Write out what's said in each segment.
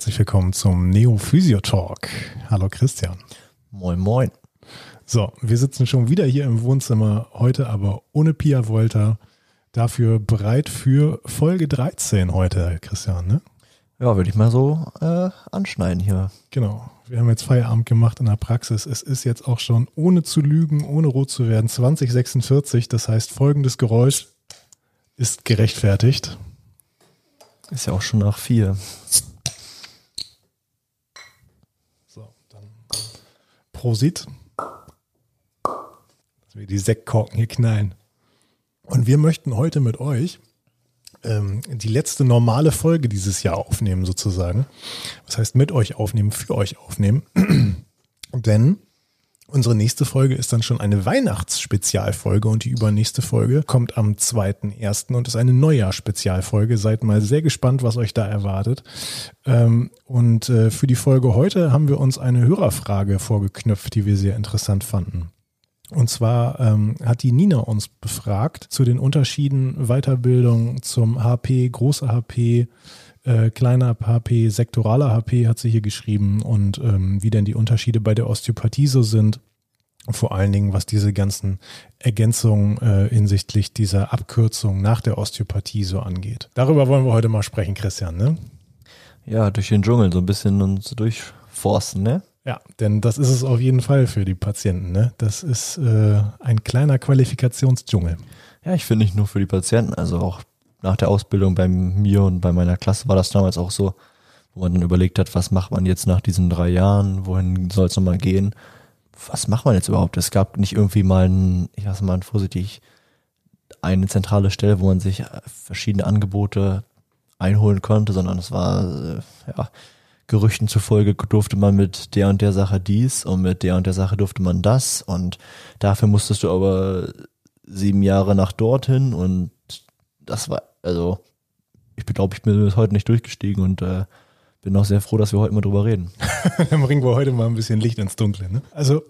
herzlich willkommen zum Neo Physio Talk. Hallo Christian. Moin, moin. So, wir sitzen schon wieder hier im Wohnzimmer, heute aber ohne Pia Volta. Dafür bereit für Folge 13 heute, Christian, ne? Ja, würde ich mal so äh, anschneiden hier. Genau. Wir haben jetzt Feierabend gemacht in der Praxis. Es ist jetzt auch schon, ohne zu lügen, ohne rot zu werden, 2046. Das heißt, folgendes Geräusch ist gerechtfertigt. Ist ja auch schon nach vier. So, dann Prosit. Dass wir die Sektkorken hier knallen. Und wir möchten heute mit euch ähm, die letzte normale Folge dieses Jahr aufnehmen, sozusagen. Was heißt mit euch aufnehmen, für euch aufnehmen. Denn Unsere nächste Folge ist dann schon eine Weihnachtsspezialfolge und die übernächste Folge kommt am 2.1. und ist eine Neujahrsspezialfolge. Seid mal sehr gespannt, was euch da erwartet. Ähm, und äh, für die Folge heute haben wir uns eine Hörerfrage vorgeknüpft, die wir sehr interessant fanden. Und zwar ähm, hat die Nina uns befragt zu den Unterschieden Weiterbildung zum HP, großer HP, äh, kleiner HP, sektoraler HP hat sie hier geschrieben und ähm, wie denn die Unterschiede bei der Osteopathie so sind. Vor allen Dingen, was diese ganzen Ergänzungen äh, hinsichtlich dieser Abkürzung nach der Osteopathie so angeht. Darüber wollen wir heute mal sprechen, Christian, ne? Ja, durch den Dschungel so ein bisschen uns durchforsten, ne? Ja, denn das ist es auf jeden Fall für die Patienten, ne? Das ist äh, ein kleiner Qualifikationsdschungel. Ja, ich finde nicht nur für die Patienten, also auch nach der Ausbildung bei mir und bei meiner Klasse war das damals auch so, wo man dann überlegt hat, was macht man jetzt nach diesen drei Jahren, wohin soll es nochmal gehen? Was macht man jetzt überhaupt? Es gab nicht irgendwie mal, ein, ich sag mal vorsichtig, eine zentrale Stelle, wo man sich verschiedene Angebote einholen konnte, sondern es war, äh, ja, Gerüchten zufolge durfte man mit der und der Sache dies und mit der und der Sache durfte man das und dafür musstest du aber sieben Jahre nach dorthin und das war also ich glaube, ich bin bis heute nicht durchgestiegen und äh, bin auch sehr froh, dass wir heute mal drüber reden. Dann bringen wir heute mal ein bisschen Licht ins Dunkle. Ne? Also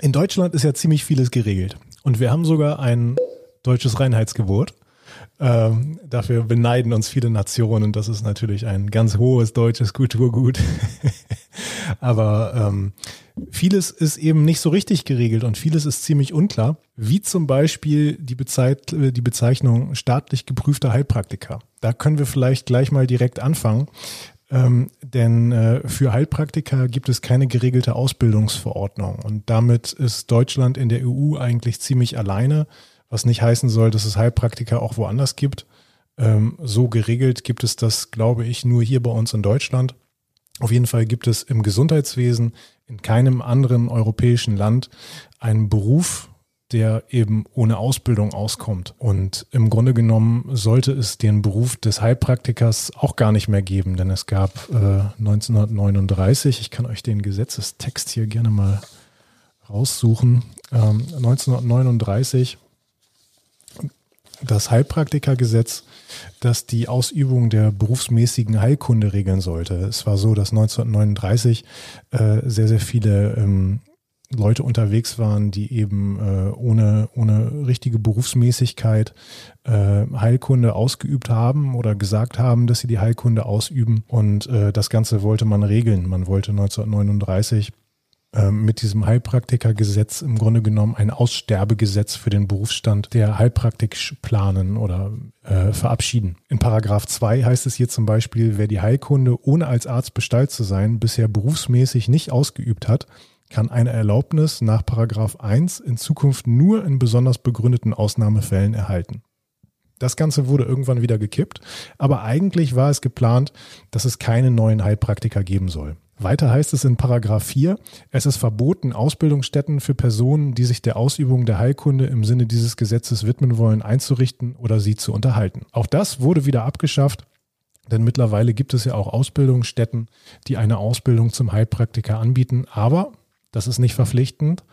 in Deutschland ist ja ziemlich vieles geregelt. Und wir haben sogar ein deutsches Reinheitsgebot. Ähm, dafür beneiden uns viele Nationen. Das ist natürlich ein ganz hohes deutsches Kulturgut. Aber ähm, vieles ist eben nicht so richtig geregelt und vieles ist ziemlich unklar, wie zum Beispiel die, Bezeit die Bezeichnung staatlich geprüfter Heilpraktiker. Da können wir vielleicht gleich mal direkt anfangen. Ähm, denn äh, für Heilpraktiker gibt es keine geregelte Ausbildungsverordnung und damit ist Deutschland in der EU eigentlich ziemlich alleine, was nicht heißen soll, dass es Heilpraktiker auch woanders gibt. Ähm, so geregelt gibt es das, glaube ich, nur hier bei uns in Deutschland. Auf jeden Fall gibt es im Gesundheitswesen in keinem anderen europäischen Land einen Beruf, der eben ohne Ausbildung auskommt. Und im Grunde genommen sollte es den Beruf des Heilpraktikers auch gar nicht mehr geben, denn es gab äh, 1939, ich kann euch den Gesetzestext hier gerne mal raussuchen, ähm, 1939 das Heilpraktikergesetz, das die Ausübung der berufsmäßigen Heilkunde regeln sollte. Es war so, dass 1939 äh, sehr, sehr viele ähm, Leute unterwegs waren, die eben äh, ohne, ohne richtige Berufsmäßigkeit äh, Heilkunde ausgeübt haben oder gesagt haben, dass sie die Heilkunde ausüben. Und äh, das Ganze wollte man regeln. Man wollte 1939 ähm, mit diesem Heilpraktikergesetz im Grunde genommen ein Aussterbegesetz für den Berufsstand der Heilpraktik planen oder äh, verabschieden. In Paragraph 2 heißt es hier zum Beispiel, wer die Heilkunde ohne als Arzt bestallt zu sein bisher berufsmäßig nicht ausgeübt hat, kann eine Erlaubnis nach Paragraph 1 in Zukunft nur in besonders begründeten Ausnahmefällen erhalten. Das Ganze wurde irgendwann wieder gekippt, aber eigentlich war es geplant, dass es keine neuen Heilpraktiker geben soll. Weiter heißt es in Paragraph 4, es ist verboten, Ausbildungsstätten für Personen, die sich der Ausübung der Heilkunde im Sinne dieses Gesetzes widmen wollen, einzurichten oder sie zu unterhalten. Auch das wurde wieder abgeschafft, denn mittlerweile gibt es ja auch Ausbildungsstätten, die eine Ausbildung zum Heilpraktiker anbieten, aber das ist nicht verpflichtend.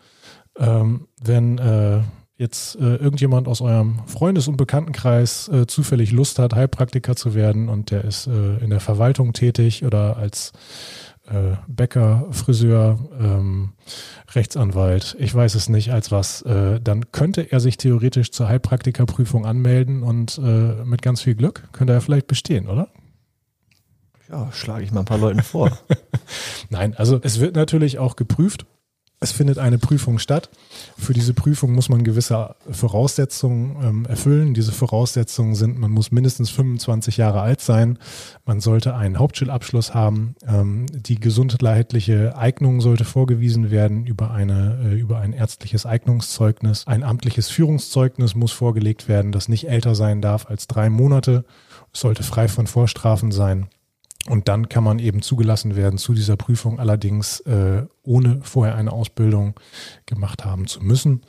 Ähm, wenn äh, jetzt äh, irgendjemand aus eurem Freundes- und Bekanntenkreis äh, zufällig Lust hat, Heilpraktiker zu werden und der ist äh, in der Verwaltung tätig oder als äh, Bäcker, Friseur, ähm, Rechtsanwalt, ich weiß es nicht als was, äh, dann könnte er sich theoretisch zur Heilpraktikerprüfung anmelden und äh, mit ganz viel Glück könnte er vielleicht bestehen, oder? Ja, schlage ich mal ein paar Leuten vor. Nein, also es wird natürlich auch geprüft. Es findet eine Prüfung statt. Für diese Prüfung muss man gewisse Voraussetzungen ähm, erfüllen. Diese Voraussetzungen sind, man muss mindestens 25 Jahre alt sein, man sollte einen Hauptschulabschluss haben, ähm, die gesundheitliche Eignung sollte vorgewiesen werden über, eine, äh, über ein ärztliches Eignungszeugnis. Ein amtliches Führungszeugnis muss vorgelegt werden, das nicht älter sein darf als drei Monate, es sollte frei von Vorstrafen sein. Und dann kann man eben zugelassen werden zu dieser Prüfung, allerdings äh, ohne vorher eine Ausbildung gemacht haben zu müssen.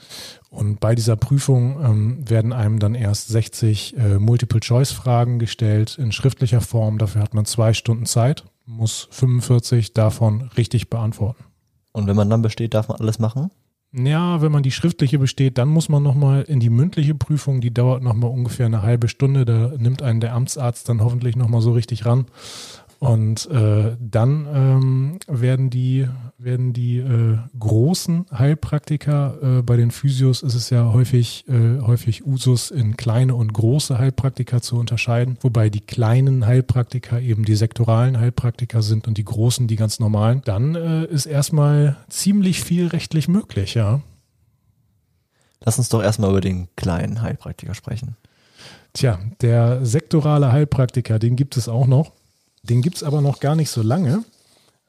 Und bei dieser Prüfung ähm, werden einem dann erst 60 äh, Multiple-Choice-Fragen gestellt in schriftlicher Form. Dafür hat man zwei Stunden Zeit, muss 45 davon richtig beantworten. Und wenn man dann besteht, darf man alles machen? Ja, wenn man die schriftliche besteht, dann muss man nochmal in die mündliche Prüfung, die dauert nochmal ungefähr eine halbe Stunde. Da nimmt einen der Amtsarzt dann hoffentlich nochmal so richtig ran. Und äh, dann ähm, werden die, werden die äh, großen Heilpraktiker, äh, bei den Physios ist es ja häufig, äh, häufig Usus in kleine und große Heilpraktiker zu unterscheiden, wobei die kleinen Heilpraktiker eben die sektoralen Heilpraktiker sind und die großen die ganz normalen. Dann äh, ist erstmal ziemlich viel rechtlich möglich, ja. Lass uns doch erstmal über den kleinen Heilpraktiker sprechen. Tja, der sektorale Heilpraktiker, den gibt es auch noch. Den gibt es aber noch gar nicht so lange.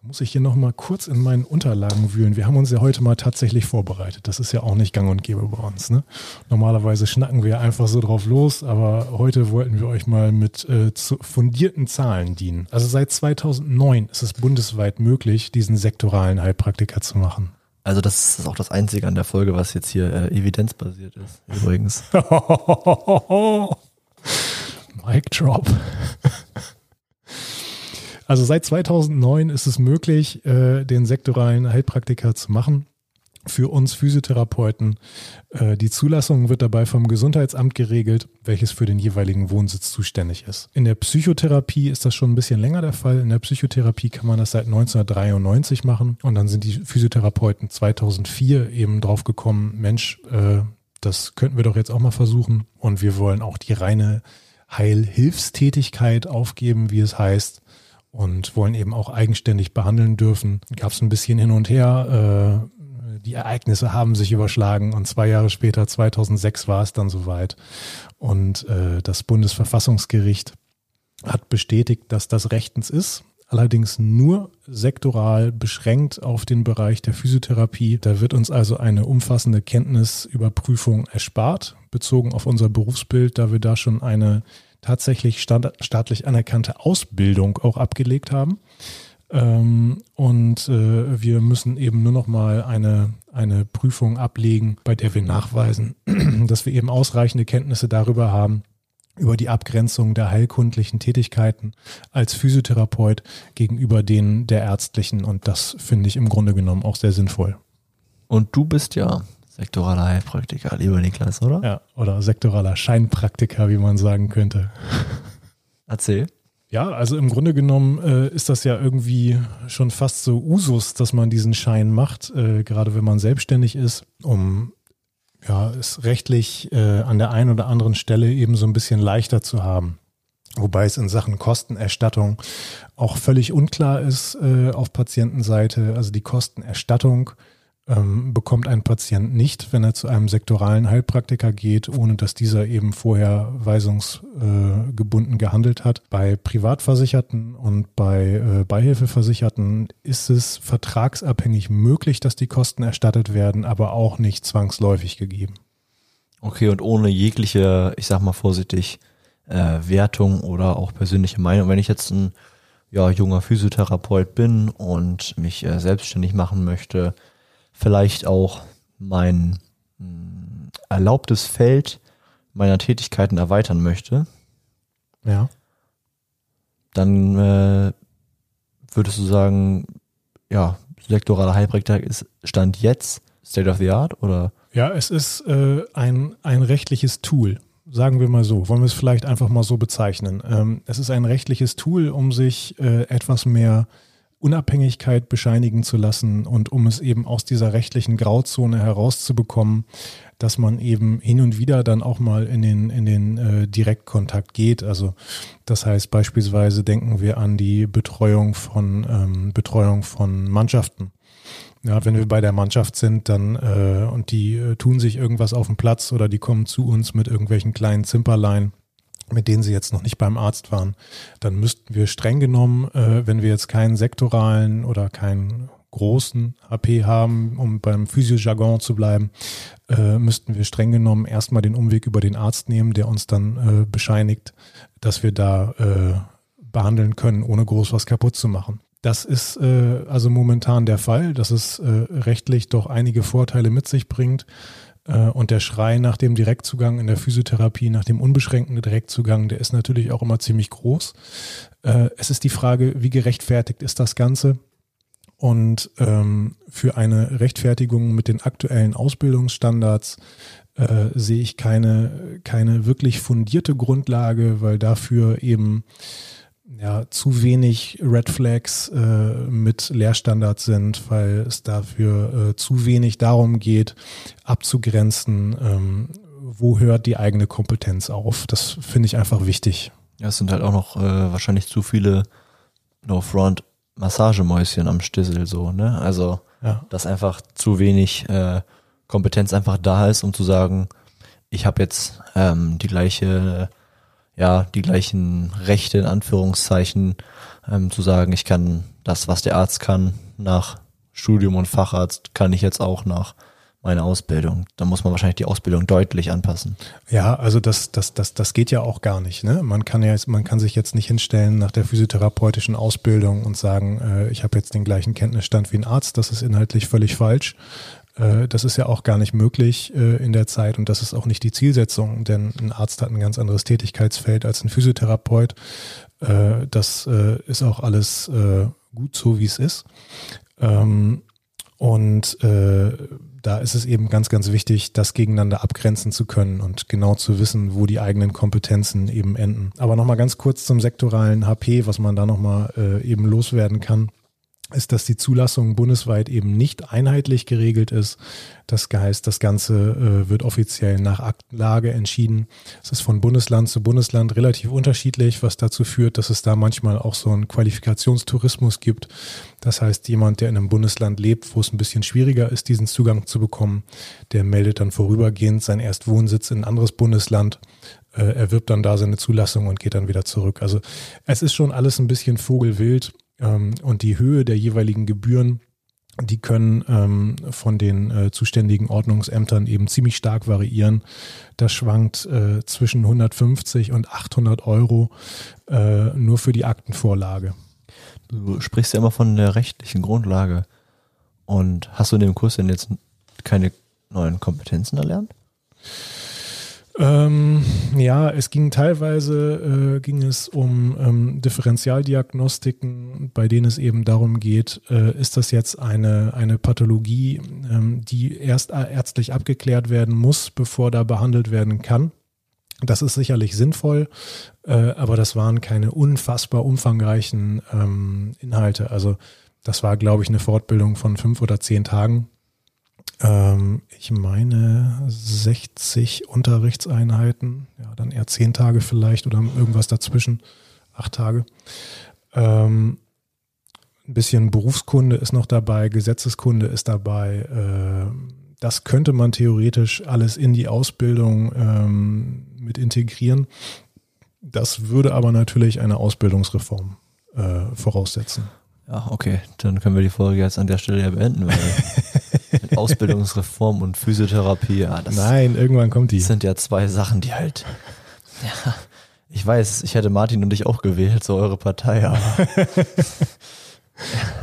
Da muss ich hier noch mal kurz in meinen Unterlagen wühlen. Wir haben uns ja heute mal tatsächlich vorbereitet. Das ist ja auch nicht gang und gäbe bei uns. Ne? Normalerweise schnacken wir einfach so drauf los, aber heute wollten wir euch mal mit äh, fundierten Zahlen dienen. Also seit 2009 ist es bundesweit möglich, diesen sektoralen Heilpraktiker zu machen. Also das ist auch das Einzige an der Folge, was jetzt hier äh, evidenzbasiert ist, übrigens. Mic Drop. Also seit 2009 ist es möglich, äh, den sektoralen Heilpraktiker zu machen. Für uns Physiotherapeuten. Äh, die Zulassung wird dabei vom Gesundheitsamt geregelt, welches für den jeweiligen Wohnsitz zuständig ist. In der Psychotherapie ist das schon ein bisschen länger der Fall. In der Psychotherapie kann man das seit 1993 machen. Und dann sind die Physiotherapeuten 2004 eben drauf gekommen, Mensch, äh, das könnten wir doch jetzt auch mal versuchen. Und wir wollen auch die reine Heilhilfstätigkeit aufgeben, wie es heißt und wollen eben auch eigenständig behandeln dürfen. Gab es ein bisschen hin und her. Äh, die Ereignisse haben sich überschlagen und zwei Jahre später, 2006, war es dann soweit. Und äh, das Bundesverfassungsgericht hat bestätigt, dass das rechtens ist. Allerdings nur sektoral beschränkt auf den Bereich der Physiotherapie. Da wird uns also eine umfassende Kenntnisüberprüfung erspart, bezogen auf unser Berufsbild, da wir da schon eine tatsächlich staatlich anerkannte Ausbildung auch abgelegt haben. Ähm, und äh, wir müssen eben nur noch mal eine, eine Prüfung ablegen, bei der wir nachweisen, dass wir eben ausreichende Kenntnisse darüber haben, über die Abgrenzung der heilkundlichen Tätigkeiten als Physiotherapeut gegenüber denen der ärztlichen. Und das finde ich im Grunde genommen auch sehr sinnvoll. Und du bist ja Sektoraler Heilpraktiker, lieber Niklas, oder? Ja, oder sektoraler Scheinpraktiker, wie man sagen könnte. Erzähl. Ja, also im Grunde genommen äh, ist das ja irgendwie schon fast so Usus, dass man diesen Schein macht, äh, gerade wenn man selbstständig ist, um ja, es rechtlich äh, an der einen oder anderen Stelle eben so ein bisschen leichter zu haben. Wobei es in Sachen Kostenerstattung auch völlig unklar ist äh, auf Patientenseite. Also die Kostenerstattung ähm, bekommt ein Patient nicht, wenn er zu einem sektoralen Heilpraktiker geht, ohne dass dieser eben vorher weisungsgebunden äh, gehandelt hat. Bei Privatversicherten und bei äh, Beihilfeversicherten ist es vertragsabhängig möglich, dass die Kosten erstattet werden, aber auch nicht zwangsläufig gegeben. Okay, und ohne jegliche, ich sag mal vorsichtig, äh, Wertung oder auch persönliche Meinung. Wenn ich jetzt ein ja, junger Physiotherapeut bin und mich äh, selbstständig machen möchte, vielleicht auch mein hm, erlaubtes Feld meiner Tätigkeiten erweitern möchte, ja. dann äh, würdest du sagen, ja, sektoraler Heilpraktiker ist Stand jetzt State of the Art oder? Ja, es ist äh, ein, ein rechtliches Tool. Sagen wir mal so, wollen wir es vielleicht einfach mal so bezeichnen. Ähm, es ist ein rechtliches Tool, um sich äh, etwas mehr Unabhängigkeit bescheinigen zu lassen und um es eben aus dieser rechtlichen Grauzone herauszubekommen, dass man eben hin und wieder dann auch mal in den, in den äh, Direktkontakt geht. Also das heißt beispielsweise denken wir an die Betreuung von ähm, Betreuung von Mannschaften. Ja, wenn wir bei der Mannschaft sind, dann äh, und die äh, tun sich irgendwas auf dem Platz oder die kommen zu uns mit irgendwelchen kleinen Zimperlein, mit denen sie jetzt noch nicht beim Arzt waren, dann müssten wir streng genommen, äh, wenn wir jetzt keinen sektoralen oder keinen großen HP haben, um beim Physiojargon zu bleiben, äh, müssten wir streng genommen erstmal den Umweg über den Arzt nehmen, der uns dann äh, bescheinigt, dass wir da äh, behandeln können, ohne groß was kaputt zu machen. Das ist äh, also momentan der Fall, dass es äh, rechtlich doch einige Vorteile mit sich bringt. Äh, und der Schrei nach dem Direktzugang in der Physiotherapie, nach dem unbeschränkten Direktzugang, der ist natürlich auch immer ziemlich groß. Äh, es ist die Frage, wie gerechtfertigt ist das Ganze? Und ähm, für eine Rechtfertigung mit den aktuellen Ausbildungsstandards äh, sehe ich keine, keine wirklich fundierte Grundlage, weil dafür eben ja, zu wenig Red Flags äh, mit Lehrstandards sind, weil es dafür äh, zu wenig darum geht, abzugrenzen, ähm, wo hört die eigene Kompetenz auf. Das finde ich einfach wichtig. Ja, es sind halt auch noch äh, wahrscheinlich zu viele No-Front Massagemäuschen am Stissel so, ne? Also, ja. dass einfach zu wenig äh, Kompetenz einfach da ist, um zu sagen, ich habe jetzt ähm, die gleiche ja, die gleichen Rechte in Anführungszeichen ähm, zu sagen, ich kann das, was der Arzt kann, nach Studium und Facharzt, kann ich jetzt auch nach meiner Ausbildung. Da muss man wahrscheinlich die Ausbildung deutlich anpassen. Ja, also das, das, das, das geht ja auch gar nicht. Ne? Man kann ja man kann sich jetzt nicht hinstellen nach der physiotherapeutischen Ausbildung und sagen, äh, ich habe jetzt den gleichen Kenntnisstand wie ein Arzt. Das ist inhaltlich völlig falsch. Äh, das ist ja auch gar nicht möglich äh, in der Zeit und das ist auch nicht die Zielsetzung, denn ein Arzt hat ein ganz anderes Tätigkeitsfeld als ein Physiotherapeut. Äh, das ist auch alles gut so, wie es ist. Ähm, und da ist es eben ganz, ganz wichtig, das gegeneinander abgrenzen zu können und genau zu wissen, wo die eigenen Kompetenzen eben enden. Aber nochmal ganz kurz zum sektoralen HP, was man da nochmal eben loswerden kann ist, dass die Zulassung bundesweit eben nicht einheitlich geregelt ist. Das heißt, das Ganze äh, wird offiziell nach Aktenlage entschieden. Es ist von Bundesland zu Bundesland relativ unterschiedlich, was dazu führt, dass es da manchmal auch so einen Qualifikationstourismus gibt. Das heißt, jemand, der in einem Bundesland lebt, wo es ein bisschen schwieriger ist, diesen Zugang zu bekommen, der meldet dann vorübergehend seinen Erstwohnsitz in ein anderes Bundesland äh, erwirbt dann da seine Zulassung und geht dann wieder zurück. Also es ist schon alles ein bisschen vogelwild ähm, und die Höhe der jeweiligen Gebühren, die können ähm, von den äh, zuständigen Ordnungsämtern eben ziemlich stark variieren. Das schwankt äh, zwischen 150 und 800 Euro äh, nur für die Aktenvorlage. Du sprichst ja immer von der rechtlichen Grundlage. Und hast du in dem Kurs denn jetzt keine neuen Kompetenzen erlernt? Ähm, ja, es ging teilweise äh, ging es um ähm, Differentialdiagnostiken, bei denen es eben darum geht, äh, ist das jetzt eine, eine Pathologie, ähm, die erst ärztlich abgeklärt werden muss, bevor da behandelt werden kann. Das ist sicherlich sinnvoll, äh, aber das waren keine unfassbar umfangreichen ähm, Inhalte. Also das war, glaube ich, eine Fortbildung von fünf oder zehn Tagen ähm, ich meine 60 Unterrichtseinheiten, ja, dann eher zehn Tage vielleicht oder irgendwas dazwischen, acht Tage. Ähm, ein bisschen Berufskunde ist noch dabei, Gesetzeskunde ist dabei. Äh, das könnte man theoretisch alles in die Ausbildung ähm, mit integrieren. Das würde aber natürlich eine Ausbildungsreform äh, voraussetzen. Ja, okay, dann können wir die Folge jetzt an der Stelle ja beenden, weil Ausbildungsreform und Physiotherapie, ja, das Nein, irgendwann kommt die. sind ja zwei Sachen, die halt, ja, ich weiß, ich hätte Martin und dich auch gewählt, so eure Partei, aber.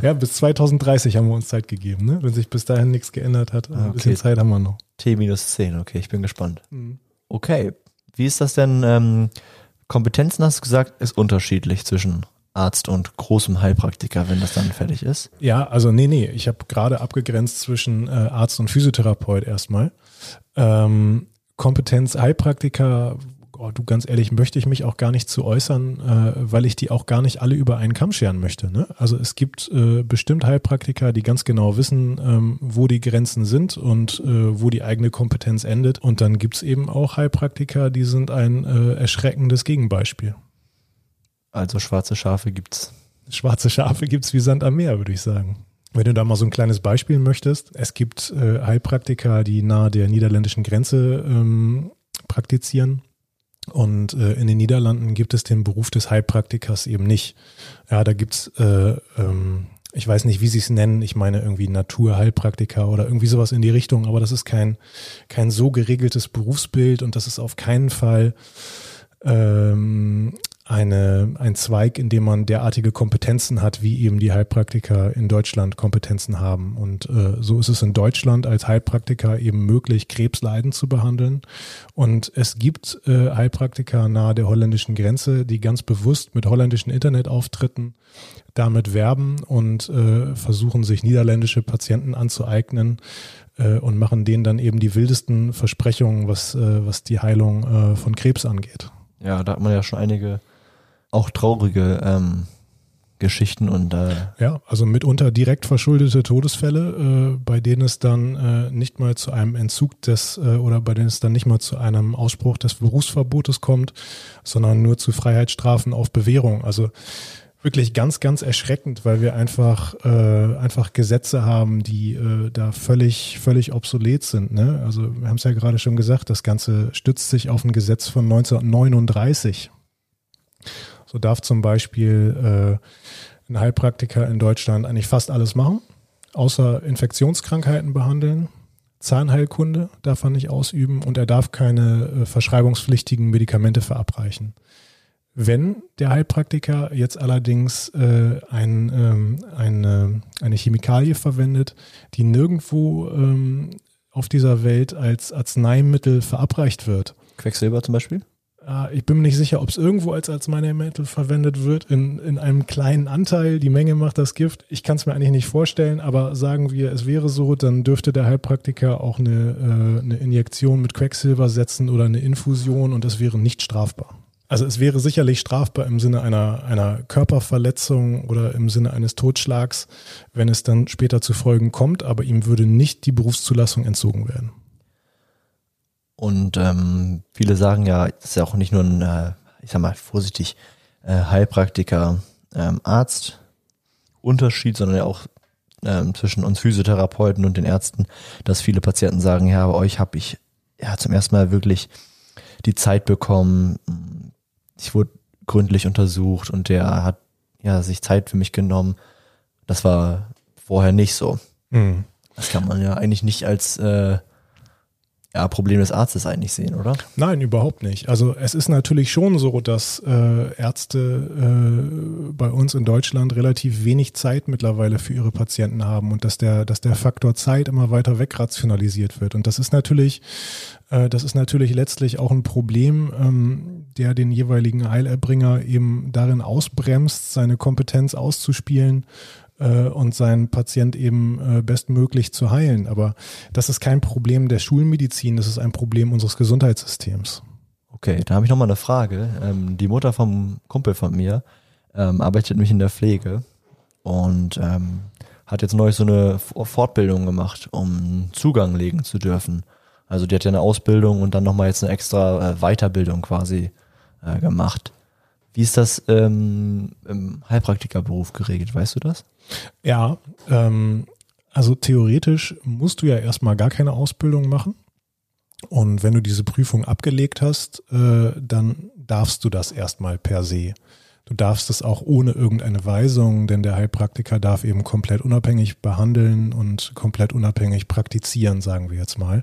ja, bis 2030 haben wir uns Zeit gegeben, ne? Wenn sich bis dahin nichts geändert hat, ein okay. bisschen Zeit haben wir noch. T minus 10, okay, ich bin gespannt. Mhm. Okay, wie ist das denn? Ähm, Kompetenzen hast du gesagt, ist unterschiedlich zwischen Arzt und großem Heilpraktiker, wenn das dann fertig ist? Ja, also nee, nee, ich habe gerade abgegrenzt zwischen äh, Arzt und Physiotherapeut erstmal. Ähm, Kompetenz Heilpraktiker oh, du ganz ehrlich, möchte ich mich auch gar nicht zu äußern, äh, weil ich die auch gar nicht alle über einen Kamm scheren möchte. Ne? Also es gibt äh, bestimmt Heilpraktiker, die ganz genau wissen, ähm, wo die Grenzen sind und äh, wo die eigene Kompetenz endet. Und dann gibt es eben auch Heilpraktiker, die sind ein äh, erschreckendes Gegenbeispiel. Also schwarze Schafe gibt's. Schwarze Schafe gibt's wie Sand am Meer, würde ich sagen. Wenn du da mal so ein kleines Beispiel möchtest, es gibt äh, Heilpraktiker, die nahe der niederländischen Grenze ähm, praktizieren. Und äh, in den Niederlanden gibt es den Beruf des Heilpraktikers eben nicht. Ja, da gibt's, äh, ähm, ich weiß nicht, wie sie es nennen, ich meine irgendwie Naturheilpraktiker oder irgendwie sowas in die Richtung, aber das ist kein, kein so geregeltes Berufsbild und das ist auf keinen Fall ähm, eine, ein Zweig, in dem man derartige Kompetenzen hat, wie eben die Heilpraktiker in Deutschland Kompetenzen haben. Und äh, so ist es in Deutschland als Heilpraktiker eben möglich, Krebsleiden zu behandeln. Und es gibt äh, Heilpraktiker nahe der holländischen Grenze, die ganz bewusst mit holländischen Internetauftritten damit werben und äh, versuchen, sich niederländische Patienten anzueignen äh, und machen denen dann eben die wildesten Versprechungen, was, äh, was die Heilung äh, von Krebs angeht. Ja, da hat man ja schon einige auch traurige ähm, Geschichten und äh ja, also mitunter direkt verschuldete Todesfälle, äh, bei denen es dann äh, nicht mal zu einem Entzug des äh, oder bei denen es dann nicht mal zu einem Ausspruch des Berufsverbotes kommt, sondern nur zu Freiheitsstrafen auf Bewährung. Also wirklich ganz, ganz erschreckend, weil wir einfach äh, einfach Gesetze haben, die äh, da völlig, völlig obsolet sind. Ne? Also wir haben es ja gerade schon gesagt, das Ganze stützt sich auf ein Gesetz von 1939. So darf zum Beispiel äh, ein Heilpraktiker in Deutschland eigentlich fast alles machen, außer Infektionskrankheiten behandeln. Zahnheilkunde darf er nicht ausüben und er darf keine äh, verschreibungspflichtigen Medikamente verabreichen. Wenn der Heilpraktiker jetzt allerdings äh, ein, ähm, eine, eine Chemikalie verwendet, die nirgendwo ähm, auf dieser Welt als Arzneimittel verabreicht wird. Quecksilber zum Beispiel? Ich bin mir nicht sicher, ob es irgendwo als Arzneimittel verwendet wird, in, in einem kleinen Anteil. Die Menge macht das Gift. Ich kann es mir eigentlich nicht vorstellen, aber sagen wir, es wäre so, dann dürfte der Heilpraktiker auch eine, äh, eine Injektion mit Quecksilber setzen oder eine Infusion und das wäre nicht strafbar. Also es wäre sicherlich strafbar im Sinne einer, einer Körperverletzung oder im Sinne eines Totschlags, wenn es dann später zu Folgen kommt, aber ihm würde nicht die Berufszulassung entzogen werden. Und ähm, viele sagen ja, das ist ja auch nicht nur ein, äh, ich sag mal vorsichtig, äh, Heilpraktiker, ähm, Arzt Unterschied, sondern ja auch ähm, zwischen uns Physiotherapeuten und den Ärzten, dass viele Patienten sagen, ja, bei euch habe ich ja zum ersten Mal wirklich die Zeit bekommen, ich wurde gründlich untersucht und der hat ja sich Zeit für mich genommen. Das war vorher nicht so. Mhm. Das kann man ja eigentlich nicht als äh, ja, Problem des Arztes eigentlich sehen, oder? Nein, überhaupt nicht. Also es ist natürlich schon so, dass äh, Ärzte äh, bei uns in Deutschland relativ wenig Zeit mittlerweile für ihre Patienten haben und dass der, dass der Faktor Zeit immer weiter wegrationalisiert wird. Und das ist natürlich, äh, das ist natürlich letztlich auch ein Problem, ähm, der den jeweiligen Heilerbringer eben darin ausbremst, seine Kompetenz auszuspielen äh, und seinen Patient eben äh, bestmöglich zu heilen. Aber das ist kein Problem der Schulmedizin, das ist ein Problem unseres Gesundheitssystems. Okay, da habe ich nochmal eine Frage. Ähm, die Mutter vom Kumpel von mir ähm, arbeitet mich in der Pflege und ähm, hat jetzt neulich so eine Fortbildung gemacht, um Zugang legen zu dürfen. Also die hat ja eine Ausbildung und dann nochmal jetzt eine extra äh, Weiterbildung quasi äh, gemacht. Wie ist das ähm, im Heilpraktikerberuf geregelt? Weißt du das? Ja, ähm, also theoretisch musst du ja erstmal gar keine Ausbildung machen. Und wenn du diese Prüfung abgelegt hast, äh, dann darfst du das erstmal per se. Du darfst es auch ohne irgendeine Weisung, denn der Heilpraktiker darf eben komplett unabhängig behandeln und komplett unabhängig praktizieren, sagen wir jetzt mal.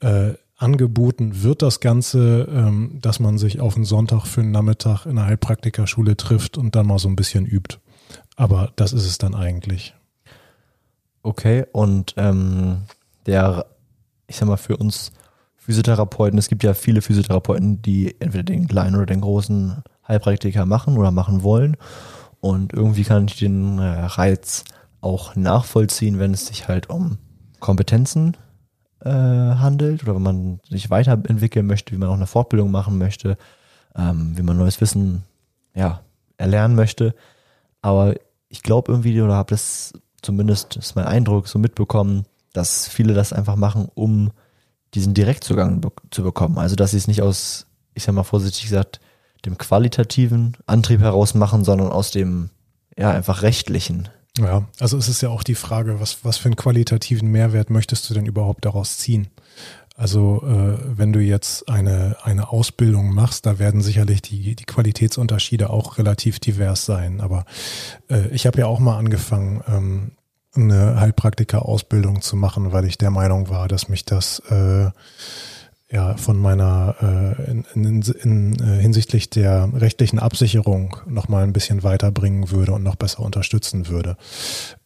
Äh, angeboten wird das Ganze, ähm, dass man sich auf einen Sonntag für einen Nachmittag in einer Heilpraktikerschule trifft und dann mal so ein bisschen übt. Aber das ist es dann eigentlich. Okay, und ähm, der, ich sag mal, für uns Physiotherapeuten, es gibt ja viele Physiotherapeuten, die entweder den kleinen oder den großen Heilpraktiker machen oder machen wollen. Und irgendwie kann ich den äh, Reiz auch nachvollziehen, wenn es sich halt um Kompetenzen äh, handelt oder wenn man sich weiterentwickeln möchte, wie man auch eine Fortbildung machen möchte, ähm, wie man neues Wissen ja, erlernen möchte. Aber ich glaube irgendwie oder habe das zumindest ist mein Eindruck so mitbekommen, dass viele das einfach machen, um diesen Direktzugang be zu bekommen. Also dass sie es nicht aus, ich sag mal vorsichtig gesagt, dem qualitativen Antrieb heraus machen, sondern aus dem ja einfach rechtlichen. Ja, also es ist ja auch die Frage, was, was für einen qualitativen Mehrwert möchtest du denn überhaupt daraus ziehen? Also äh, wenn du jetzt eine, eine Ausbildung machst, da werden sicherlich die, die Qualitätsunterschiede auch relativ divers sein. Aber äh, ich habe ja auch mal angefangen, ähm, eine Heilpraktiker-Ausbildung zu machen, weil ich der Meinung war, dass mich das äh, ja von meiner äh, in, in, in, äh, hinsichtlich der rechtlichen Absicherung noch mal ein bisschen weiterbringen würde und noch besser unterstützen würde.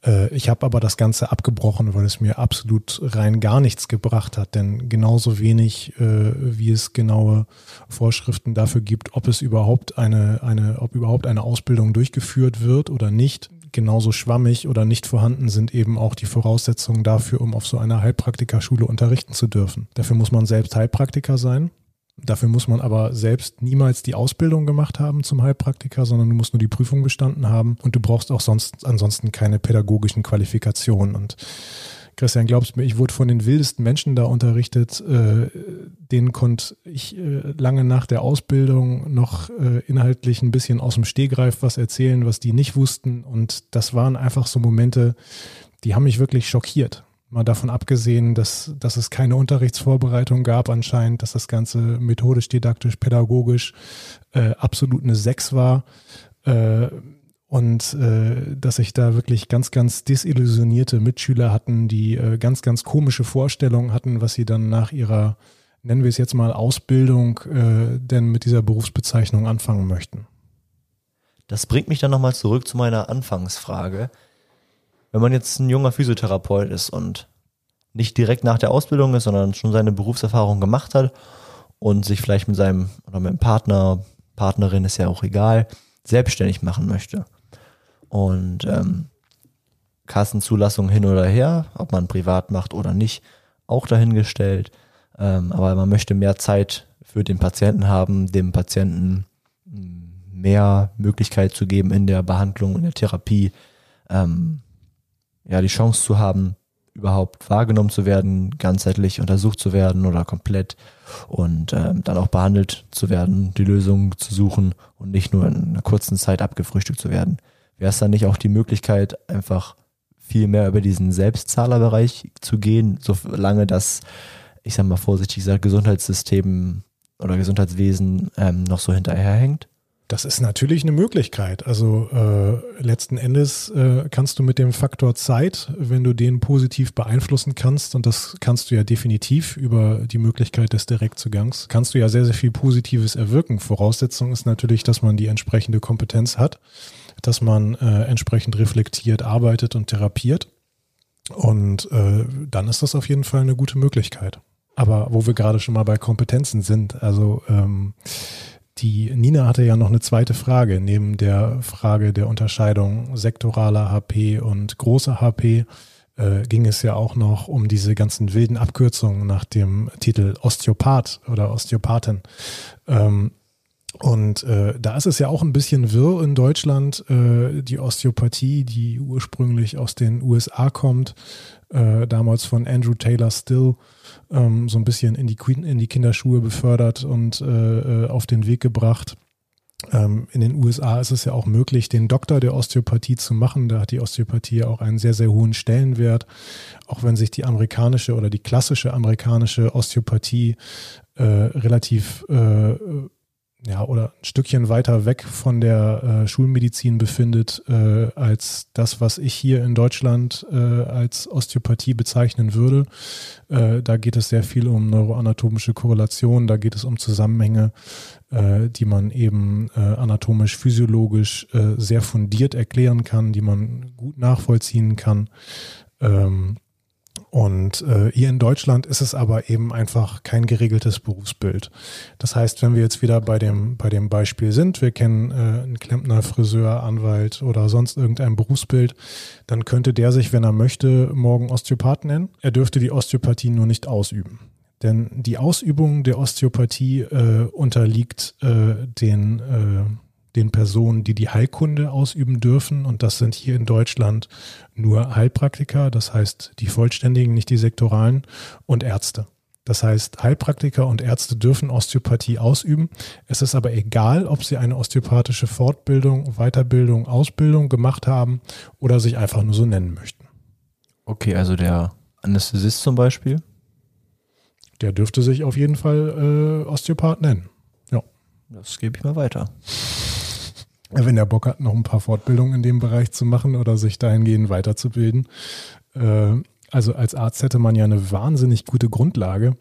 Äh, ich habe aber das Ganze abgebrochen, weil es mir absolut rein gar nichts gebracht hat, denn genauso wenig äh, wie es genaue Vorschriften dafür gibt, ob es überhaupt eine eine ob überhaupt eine Ausbildung durchgeführt wird oder nicht genauso schwammig oder nicht vorhanden sind eben auch die Voraussetzungen dafür, um auf so einer Heilpraktikerschule unterrichten zu dürfen. Dafür muss man selbst Heilpraktiker sein. Dafür muss man aber selbst niemals die Ausbildung gemacht haben zum Heilpraktiker, sondern du musst nur die Prüfung bestanden haben und du brauchst auch sonst ansonsten keine pädagogischen Qualifikationen. Und Christian, glaubst mir, ich wurde von den wildesten Menschen da unterrichtet. Äh, denen konnte ich äh, lange nach der Ausbildung noch äh, inhaltlich ein bisschen aus dem Stehgreif was erzählen, was die nicht wussten. Und das waren einfach so Momente, die haben mich wirklich schockiert. Mal davon abgesehen, dass, dass es keine Unterrichtsvorbereitung gab anscheinend, dass das Ganze methodisch, didaktisch, pädagogisch äh, absolut eine Sechs war. Äh, und äh, dass sich da wirklich ganz, ganz desillusionierte Mitschüler hatten, die äh, ganz, ganz komische Vorstellungen hatten, was sie dann nach ihrer, nennen wir es jetzt mal, Ausbildung äh, denn mit dieser Berufsbezeichnung anfangen möchten. Das bringt mich dann nochmal zurück zu meiner Anfangsfrage. Wenn man jetzt ein junger Physiotherapeut ist und nicht direkt nach der Ausbildung ist, sondern schon seine Berufserfahrung gemacht hat und sich vielleicht mit seinem oder mit dem Partner, Partnerin ist ja auch egal, selbstständig machen möchte und ähm, Kassenzulassung hin oder her, ob man privat macht oder nicht, auch dahingestellt. Ähm, aber man möchte mehr Zeit für den Patienten haben, dem Patienten mehr Möglichkeit zu geben in der Behandlung, in der Therapie, ähm, ja, die Chance zu haben, überhaupt wahrgenommen zu werden, ganzheitlich untersucht zu werden oder komplett und ähm, dann auch behandelt zu werden, die Lösung zu suchen und nicht nur in einer kurzen Zeit abgefrühstückt zu werden wäre es dann nicht auch die Möglichkeit, einfach viel mehr über diesen Selbstzahlerbereich zu gehen, solange das, ich sag mal vorsichtig gesagt, Gesundheitssystem oder Gesundheitswesen ähm, noch so hinterherhängt? Das ist natürlich eine Möglichkeit. Also äh, letzten Endes äh, kannst du mit dem Faktor Zeit, wenn du den positiv beeinflussen kannst, und das kannst du ja definitiv über die Möglichkeit des Direktzugangs, kannst du ja sehr, sehr viel Positives erwirken. Voraussetzung ist natürlich, dass man die entsprechende Kompetenz hat dass man äh, entsprechend reflektiert arbeitet und therapiert. Und äh, dann ist das auf jeden Fall eine gute Möglichkeit. Aber wo wir gerade schon mal bei Kompetenzen sind, also ähm, die Nina hatte ja noch eine zweite Frage, neben der Frage der Unterscheidung sektoraler HP und großer HP äh, ging es ja auch noch um diese ganzen wilden Abkürzungen nach dem Titel Osteopath oder Osteopathin. Ähm, und äh, da ist es ja auch ein bisschen wirr in Deutschland, äh, die Osteopathie, die ursprünglich aus den USA kommt, äh, damals von Andrew Taylor Still, ähm, so ein bisschen in die, in die Kinderschuhe befördert und äh, äh, auf den Weg gebracht. Ähm, in den USA ist es ja auch möglich, den Doktor der Osteopathie zu machen. Da hat die Osteopathie auch einen sehr, sehr hohen Stellenwert, auch wenn sich die amerikanische oder die klassische amerikanische Osteopathie äh, relativ äh, ja, oder ein Stückchen weiter weg von der äh, Schulmedizin befindet, äh, als das, was ich hier in Deutschland äh, als Osteopathie bezeichnen würde. Äh, da geht es sehr viel um neuroanatomische Korrelation, da geht es um Zusammenhänge, äh, die man eben äh, anatomisch, physiologisch sehr fundiert erklären kann, die man gut nachvollziehen kann. Ähm, und äh, hier in Deutschland ist es aber eben einfach kein geregeltes Berufsbild. Das heißt, wenn wir jetzt wieder bei dem, bei dem Beispiel sind, wir kennen äh, einen Klempner, Friseur, Anwalt oder sonst irgendein Berufsbild, dann könnte der sich, wenn er möchte, morgen Osteopath nennen. Er dürfte die Osteopathie nur nicht ausüben. Denn die Ausübung der Osteopathie äh, unterliegt äh, den äh, den Personen, die die Heilkunde ausüben dürfen. Und das sind hier in Deutschland nur Heilpraktiker, das heißt die Vollständigen, nicht die Sektoralen und Ärzte. Das heißt, Heilpraktiker und Ärzte dürfen Osteopathie ausüben. Es ist aber egal, ob sie eine osteopathische Fortbildung, Weiterbildung, Ausbildung gemacht haben oder sich einfach nur so nennen möchten. Okay, also der Anästhesist zum Beispiel? Der dürfte sich auf jeden Fall äh, Osteopath nennen. Ja. Das gebe ich mal weiter wenn er Bock hat, noch ein paar Fortbildungen in dem Bereich zu machen oder sich dahingehend weiterzubilden. Äh, also als Arzt hätte man ja eine wahnsinnig gute Grundlage,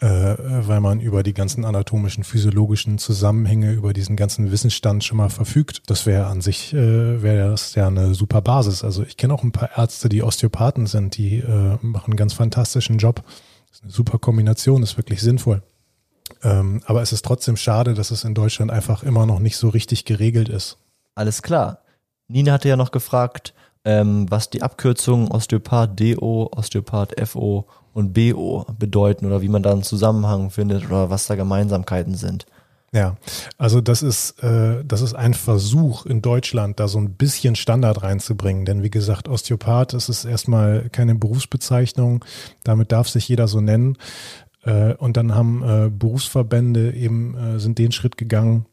äh, weil man über die ganzen anatomischen, physiologischen Zusammenhänge, über diesen ganzen Wissensstand schon mal verfügt. Das wäre an sich, äh, wäre das ja eine super Basis. Also ich kenne auch ein paar Ärzte, die Osteopathen sind, die machen einen ganz fantastischen Job. Das ist eine super Kombination, ist wirklich sinnvoll. Ähm, aber es ist trotzdem schade, dass es in Deutschland einfach immer noch nicht so richtig geregelt ist. Alles klar. Nina hatte ja noch gefragt, ähm, was die Abkürzungen Osteopath DO, Osteopath FO und BO bedeuten oder wie man da einen Zusammenhang findet oder was da Gemeinsamkeiten sind. Ja, also das ist, äh, das ist ein Versuch in Deutschland, da so ein bisschen Standard reinzubringen. Denn wie gesagt, Osteopath, ist erstmal keine Berufsbezeichnung. Damit darf sich jeder so nennen. Äh, und dann haben äh, Berufsverbände eben, äh, sind den Schritt gegangen,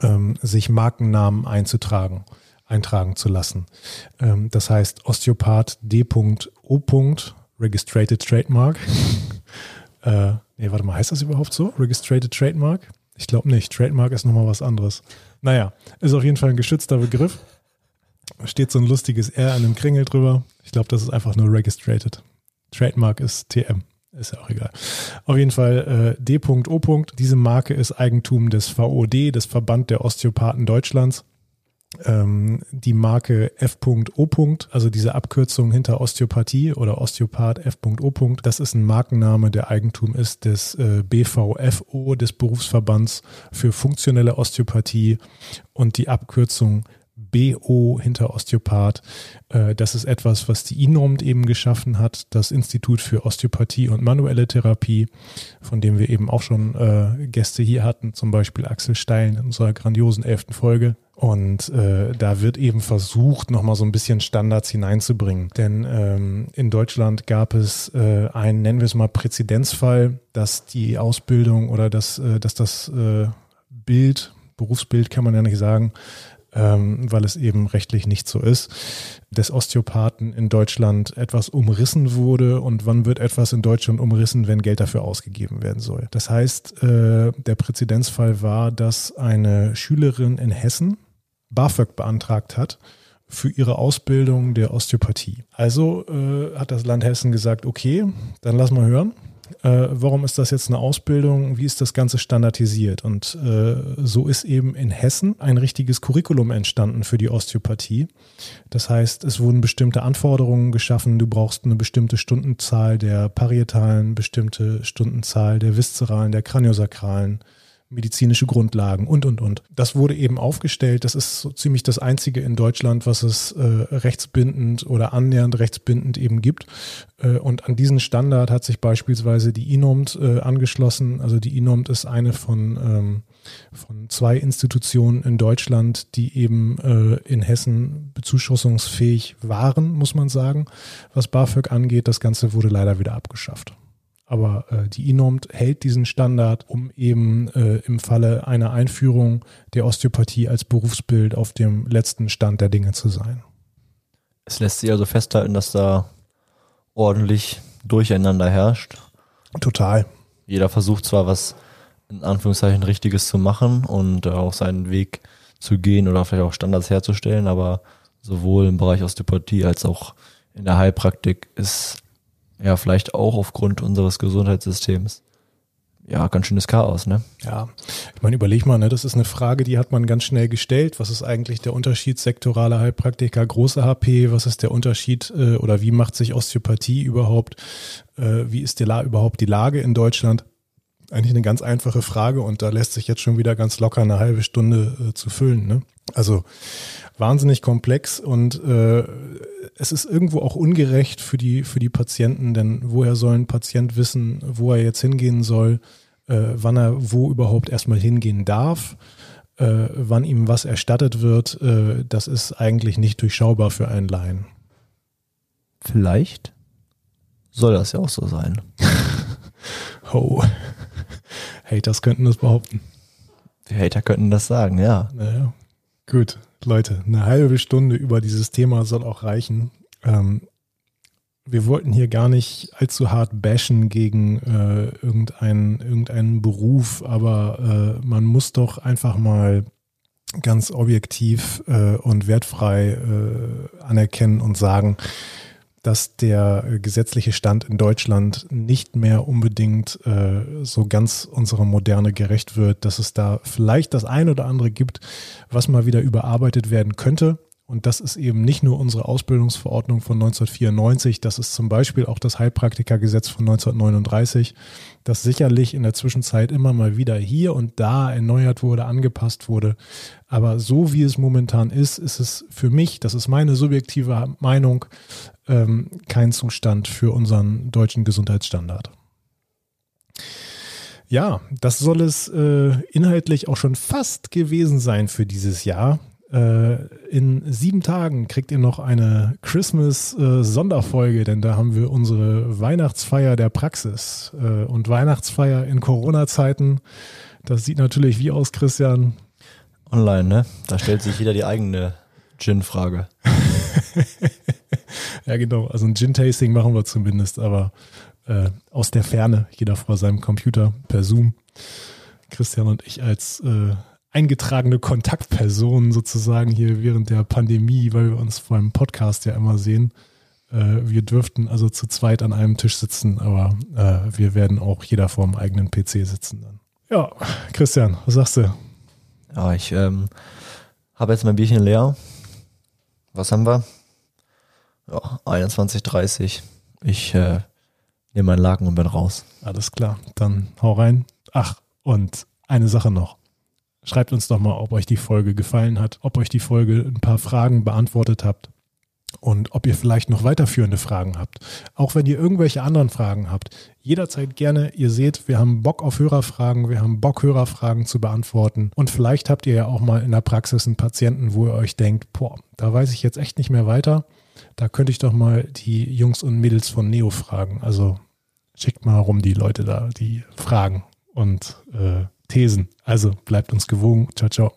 ähm, sich Markennamen einzutragen, eintragen zu lassen. Ähm, das heißt Osteopath D.O. Registrated Trademark. nee, warte mal, heißt das überhaupt so? Registrated Trademark? Ich glaube nicht. Trademark ist nochmal was anderes. Naja, ist auf jeden Fall ein geschützter Begriff. Steht so ein lustiges R an dem Kringel drüber. Ich glaube, das ist einfach nur registrated. Trademark ist TM. Ist ja auch egal. Auf jeden Fall äh, D.O. Diese Marke ist Eigentum des VOD, des Verband der Osteopathen Deutschlands. Ähm, die Marke F.O. also diese Abkürzung hinter Osteopathie oder Osteopath F.O. Das ist ein Markenname, der Eigentum ist des äh, BVFO, des Berufsverbands für funktionelle Osteopathie und die Abkürzung BO hinter Osteopath. Äh, das ist etwas, was die INORMT eben geschaffen hat, das Institut für Osteopathie und manuelle Therapie, von dem wir eben auch schon äh, Gäste hier hatten, zum Beispiel Axel Stein in unserer grandiosen elften Folge. Und äh, da wird eben versucht, nochmal so ein bisschen Standards hineinzubringen. Denn ähm, in Deutschland gab es äh, einen, nennen wir es mal, Präzedenzfall, dass die Ausbildung oder dass, äh, dass das äh, Bild, Berufsbild kann man ja nicht sagen, ähm, weil es eben rechtlich nicht so ist, des Osteopathen in Deutschland etwas umrissen wurde und wann wird etwas in Deutschland umrissen, wenn Geld dafür ausgegeben werden soll. Das heißt, äh, der Präzedenzfall war, dass eine Schülerin in Hessen BAföG beantragt hat für ihre Ausbildung der Osteopathie. Also äh, hat das Land Hessen gesagt, okay, dann lass mal hören äh, warum ist das jetzt eine Ausbildung, wie ist das Ganze standardisiert? Und äh, so ist eben in Hessen ein richtiges Curriculum entstanden für die Osteopathie. Das heißt, es wurden bestimmte Anforderungen geschaffen, du brauchst eine bestimmte Stundenzahl der parietalen, bestimmte Stundenzahl der viszeralen, der kraniosakralen medizinische Grundlagen und, und, und. Das wurde eben aufgestellt. Das ist so ziemlich das einzige in Deutschland, was es äh, rechtsbindend oder annähernd rechtsbindend eben gibt. Äh, und an diesen Standard hat sich beispielsweise die INOMT äh, angeschlossen. Also die INOMT ist eine von, ähm, von zwei Institutionen in Deutschland, die eben äh, in Hessen bezuschussungsfähig waren, muss man sagen, was BAföG angeht. Das Ganze wurde leider wieder abgeschafft. Aber äh, die INOMT hält diesen Standard, um eben äh, im Falle einer Einführung der Osteopathie als Berufsbild auf dem letzten Stand der Dinge zu sein. Es lässt sich also festhalten, dass da ordentlich Durcheinander herrscht. Total. Jeder versucht zwar was in Anführungszeichen Richtiges zu machen und äh, auch seinen Weg zu gehen oder vielleicht auch Standards herzustellen, aber sowohl im Bereich Osteopathie als auch in der Heilpraktik ist ja, vielleicht auch aufgrund unseres Gesundheitssystems ja, ganz schönes Chaos, ne? Ja, ich meine, überleg mal, ne, das ist eine Frage, die hat man ganz schnell gestellt. Was ist eigentlich der Unterschied sektorale Heilpraktiker, große HP? Was ist der Unterschied äh, oder wie macht sich Osteopathie überhaupt? Äh, wie ist die La überhaupt die Lage in Deutschland? Eigentlich eine ganz einfache Frage und da lässt sich jetzt schon wieder ganz locker eine halbe Stunde äh, zu füllen. Ne? Also wahnsinnig komplex und äh, es ist irgendwo auch ungerecht für die, für die Patienten, denn woher soll ein Patient wissen, wo er jetzt hingehen soll, äh, wann er wo überhaupt erstmal hingehen darf, äh, wann ihm was erstattet wird, äh, das ist eigentlich nicht durchschaubar für einen Laien. Vielleicht soll das ja auch so sein. Ho. Haters könnten das behaupten. Die Hater könnten das sagen, ja. Naja, gut. Leute, eine halbe Stunde über dieses Thema soll auch reichen. Ähm, wir wollten hier gar nicht allzu hart bashen gegen äh, irgendeinen, irgendeinen Beruf, aber äh, man muss doch einfach mal ganz objektiv äh, und wertfrei äh, anerkennen und sagen, dass der gesetzliche Stand in Deutschland nicht mehr unbedingt äh, so ganz unserer Moderne gerecht wird, dass es da vielleicht das eine oder andere gibt, was mal wieder überarbeitet werden könnte. Und das ist eben nicht nur unsere Ausbildungsverordnung von 1994, das ist zum Beispiel auch das Heilpraktikergesetz von 1939, das sicherlich in der Zwischenzeit immer mal wieder hier und da erneuert wurde, angepasst wurde. Aber so wie es momentan ist, ist es für mich, das ist meine subjektive Meinung, ähm, kein Zustand für unseren deutschen Gesundheitsstandard. Ja, das soll es äh, inhaltlich auch schon fast gewesen sein für dieses Jahr. Äh, in sieben Tagen kriegt ihr noch eine Christmas-Sonderfolge, äh, denn da haben wir unsere Weihnachtsfeier der Praxis äh, und Weihnachtsfeier in Corona-Zeiten. Das sieht natürlich wie aus, Christian. Online, ne? Da stellt sich jeder die eigene Gin-Frage. ja, genau. Also ein Gin-Tasting machen wir zumindest, aber äh, aus der Ferne, jeder vor seinem Computer per Zoom. Christian und ich als äh, eingetragene Kontaktpersonen sozusagen hier während der Pandemie, weil wir uns beim Podcast ja immer sehen. Äh, wir dürften also zu zweit an einem Tisch sitzen, aber äh, wir werden auch jeder vor dem eigenen PC sitzen dann. Ja, Christian, was sagst du? Ja, ich ähm, habe jetzt mein Bierchen leer. Was haben wir? Ja, 21.30. Ich äh, nehme meinen Laken und bin raus. Alles klar, dann hau rein. Ach, und eine Sache noch. Schreibt uns doch mal, ob euch die Folge gefallen hat, ob euch die Folge ein paar Fragen beantwortet habt und ob ihr vielleicht noch weiterführende Fragen habt. Auch wenn ihr irgendwelche anderen Fragen habt, jederzeit gerne. Ihr seht, wir haben Bock auf Hörerfragen, wir haben Bock, Hörerfragen zu beantworten. Und vielleicht habt ihr ja auch mal in der Praxis einen Patienten, wo ihr euch denkt, boah, da weiß ich jetzt echt nicht mehr weiter. Da könnte ich doch mal die Jungs und Mädels von Neo fragen. Also schickt mal rum die Leute da, die Fragen und äh, Thesen. Also bleibt uns gewogen. Ciao, ciao.